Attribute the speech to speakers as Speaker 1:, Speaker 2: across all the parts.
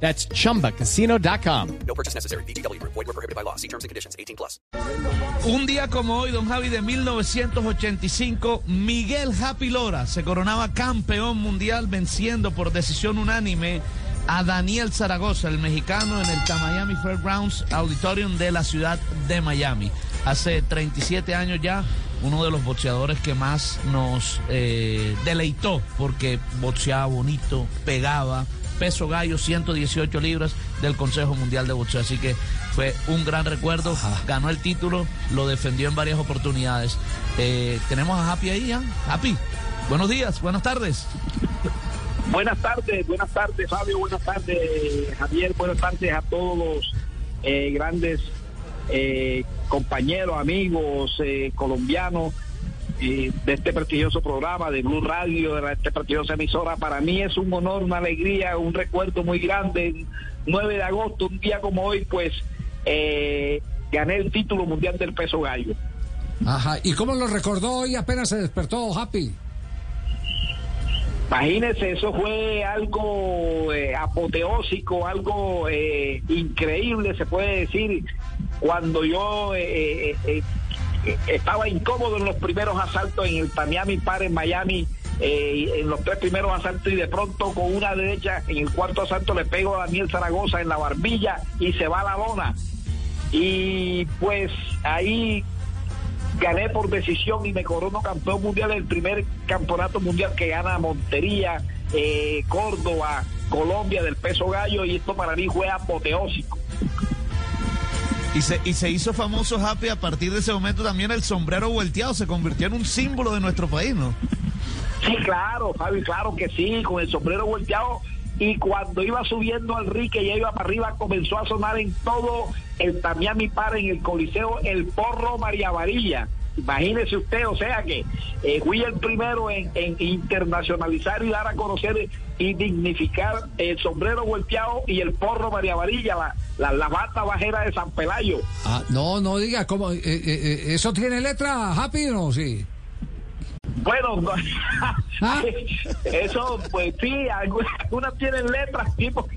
Speaker 1: That's chumbacasino.com.
Speaker 2: No purchase necessary. BGW. Void were prohibited by law. See terms and conditions. 18 plus.
Speaker 3: Un día como hoy, don Javi, de 1985, Miguel Happy Lora se coronaba campeón mundial venciendo por decisión unánime a Daniel Zaragoza, el mexicano, en el Miami Fairgrounds Auditorium de la ciudad de Miami. Hace 37 años ya, uno de los boxeadores que más nos eh, deleitó porque boxeaba bonito, pegaba, peso gallo, 118 libras del Consejo Mundial de Boxeo. Así que fue un gran recuerdo. Ganó el título, lo defendió en varias oportunidades. Eh, tenemos a Happy ahí, ¿ah? Happy. Buenos días, buenas tardes.
Speaker 4: Buenas tardes, buenas tardes Fabio, buenas tardes Javier, buenas tardes a todos los eh, grandes eh, compañeros, amigos eh, colombianos eh, de este prestigioso programa de Blue Radio, de esta prestigiosa emisora. Para mí es un honor, una alegría, un recuerdo muy grande. 9 de agosto, un día como hoy, pues eh, gané el título mundial del peso gallo.
Speaker 5: Ajá, ¿y cómo lo recordó hoy apenas se despertó Happy?
Speaker 4: Imagínense, eso fue algo eh, apoteósico, algo eh, increíble, se puede decir, cuando yo eh, eh, eh, eh, estaba incómodo en los primeros asaltos en el Tamiami Par en Miami, eh, en los tres primeros asaltos y de pronto con una derecha en el cuarto asalto le pego a Daniel Zaragoza en la barbilla y se va a la lona. Y pues ahí gané por decisión y me corono campeón mundial, el primer campeonato mundial que gana Montería, eh, Córdoba, Colombia del peso gallo y esto para mí fue apoteósico.
Speaker 3: Y se, y se hizo famoso Happy a partir de ese momento también el sombrero volteado se convirtió en un símbolo de nuestro país, ¿no?
Speaker 4: Sí, claro, Fabi, claro que sí, con el sombrero volteado. Y cuando iba subiendo al ring, que ya iba para arriba, comenzó a sonar en todo el Tamiami Par, en el Coliseo, el porro María Varilla. Imagínese usted, o sea que eh, fui el primero en, en internacionalizar y dar a conocer y dignificar el sombrero volteado y el porro María Varilla, la, la, la bata bajera de San Pelayo.
Speaker 5: Ah, no, no diga, ¿cómo? Eh, eh, eh, ¿Eso tiene letra Happy o no? Sí.
Speaker 4: Bueno, no,
Speaker 5: ¿Ah?
Speaker 4: eso, pues sí, algunas, algunas tienen letras, porque-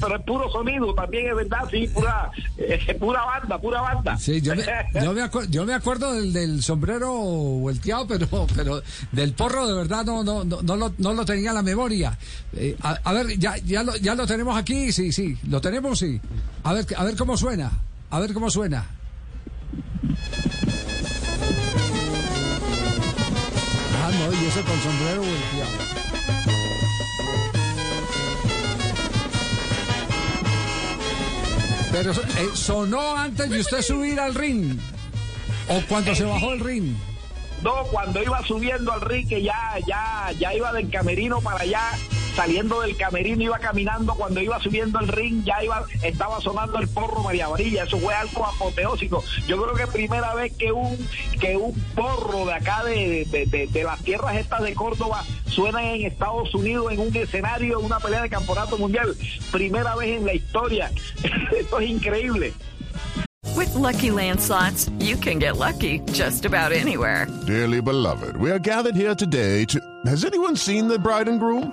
Speaker 4: pero es puro sonido, también es verdad, sí, pura, eh, pura banda, pura banda.
Speaker 5: Sí, yo me, yo acu- yo me acuerdo del, sombrero volteado, pero, pero del porro de verdad no, no, no, no, lo, no lo tenía en la memoria. Eh, a, a ver, ya, ya, lo, ya lo tenemos aquí, sí, sí, lo tenemos, sí. A ver, a ver cómo suena, a ver cómo suena. Ah, no, y eso con sombrero volteado. Pero eh, sonó antes de usted subir al ring. O cuando se bajó el ring.
Speaker 4: No, cuando iba subiendo al ring, que ya, ya, ya iba del camerino para allá, saliendo del camerino, iba caminando, cuando iba subiendo el ring, ya iba, estaba sonando el porro María Varilla, eso fue algo apoteósico. Yo creo que primera vez que un, que un porro de acá de, de, de- de las tierras estas de Córdoba suena en Estados Unidos en un escenario, en una pelea de campeonato mundial. Primera vez en la historia. Esto es increíble.
Speaker 6: With Lucky Land slots, you can get lucky just about anywhere.
Speaker 7: Dearly beloved, we are gathered here today to. Has anyone seen the bride and groom?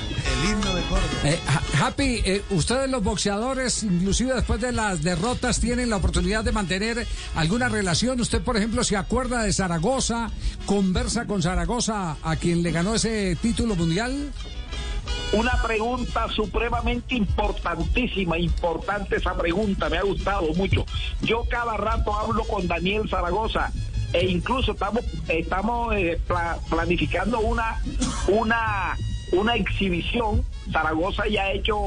Speaker 3: El himno de Córdoba.
Speaker 5: Eh, Ha- Happy, eh, ustedes los boxeadores, inclusive después de las derrotas, tienen la oportunidad de mantener alguna relación. Usted, por ejemplo, se acuerda de Zaragoza, conversa con Zaragoza, a quien le ganó ese título mundial.
Speaker 4: una pregunta supremamente importantísima, importante esa pregunta, me ha gustado mucho. Yo cada rato hablo con Daniel Zaragoza e incluso estamos estamos eh, pla- planificando una una una exhibición. Zaragoza ya ha hecho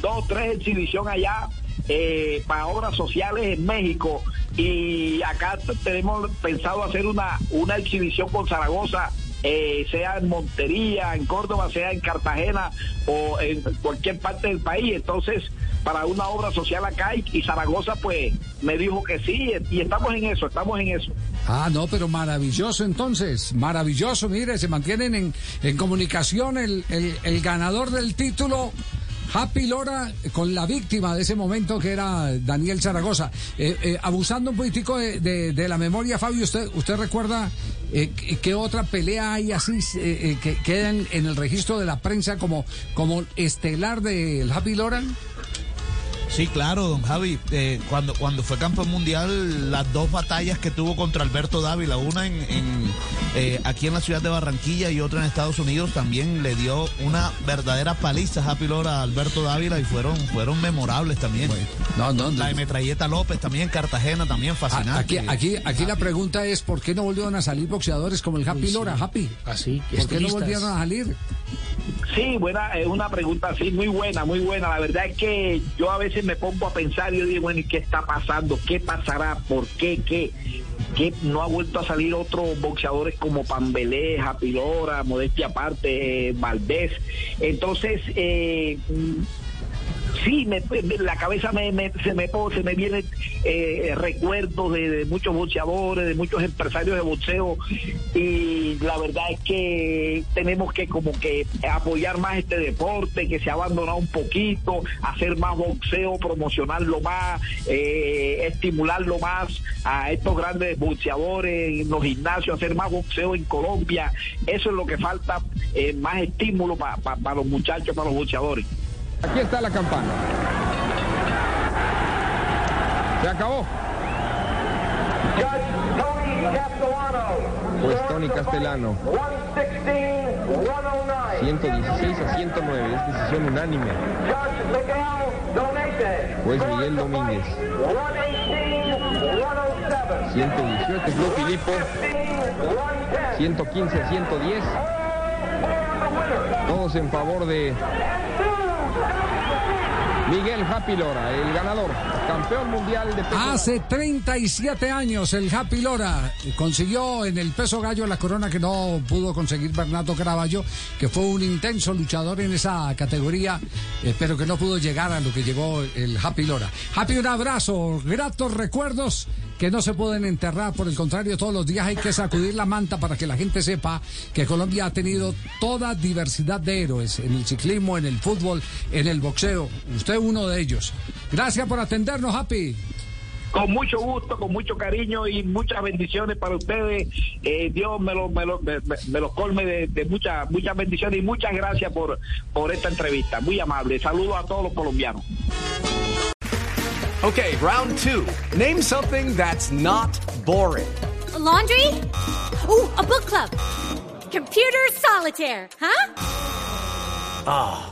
Speaker 4: dos tres exhibiciones allá eh, para obras sociales en México y acá tenemos pensado hacer una una exhibición con Zaragoza eh, sea en Montería, en Córdoba, sea en Cartagena o en cualquier parte del país. Entonces, para una obra social acá y, y Zaragoza, pues me dijo que sí y estamos en eso, estamos en eso.
Speaker 5: Ah, no, pero maravilloso entonces, maravilloso, mire, se mantienen en, en comunicación el, el- el ganador del título. Happy Lora con la víctima de ese momento que era Daniel Zaragoza. Eh, eh, abusando un poquitico de, la memoria, Fabio, ¿usted, usted recuerda eh, qué- otra pelea hay así eh, que quedan en el registro de la prensa como, como estelar del Happy Lora?
Speaker 3: Sí, claro, don Javi. eh, cuando, cuando fue campeón mundial, las dos batallas que tuvo contra Alberto Dávila, una en, en, eh, aquí en la ciudad de Barranquilla y otra en Estados Unidos, también le dio una verdadera paliza a Happy Lora a Alberto Dávila y fueron, fueron memorables también.
Speaker 5: No, no,
Speaker 3: La de Metralleta López también en Cartagena, también
Speaker 5: A-
Speaker 3: fascinante.
Speaker 5: Aquí, aquí, aquí la pregunta es ¿por qué no volvieron a salir boxeadores como el Happy Lora, Happy?
Speaker 8: Así,
Speaker 5: ¿Por qué no volvieron a salir?
Speaker 4: Sí, buena, es una pregunta así, muy buena, muy buena. La verdad es que yo a veces me pongo a pensar y yo digo, bueno, ¿y qué está pasando? ¿Qué pasará? ¿Por qué? ¿Qué? ¿Qué no ha vuelto a salir otros boxeadores como Pambelé, Japilora, Modestia Aparte, eh, Valdés? Entonces, eh, sí, me, la cabeza me, me- se me se me vienen eh, recuerdos de, muchos boxeadores, de muchos empresarios de boxeo y la verdad es que tenemos que como que apoyar más este deporte que se ha abandonado un poquito, hacer más boxeo, promocionarlo más, eh, estimularlo más a estos grandes boxeadores en los gimnasios, hacer más boxeo en Colombia, eso es lo que falta, eh, más estímulo para los muchachos, para los boxeadores.
Speaker 9: Aquí está la campana. Se acabó. Pues Tony Castellano. 116 a 109. Es decisión unánime. Pues Miguel Domínguez. 118 Blue Filipo. 115 a 110. Todos en favor de Woo! Miguel Happy Lora, el ganador, campeón mundial de peso
Speaker 5: Hace 37 años el Happy Lora consiguió en el peso gallo la corona que no pudo conseguir Bernardo Caraballo, que fue un intenso luchador en esa categoría, eh, pero que no pudo llegar a lo que llegó el Happy Lora. Happy, un abrazo, gratos recuerdos que no se pueden enterrar, por el contrario, todos los días hay que sacudir la manta para que la gente sepa que Colombia ha tenido toda diversidad de héroes en el ciclismo, en el fútbol, en el boxeo. Usted uno de ellos. Gracias por atendernos, Happy.
Speaker 4: Con mucho gusto, con mucho cariño y muchas bendiciones para ustedes. Eh, Dios me los me lo, me, me- colme de, de muchas muchas bendiciones y muchas gracias por, por esta entrevista. Muy amable. Saludos a todos los colombianos.
Speaker 2: Okay, round two. Name something that's not boring.
Speaker 10: laundry? Ooh, a book club. Computer solitaire, huh?
Speaker 2: Ah,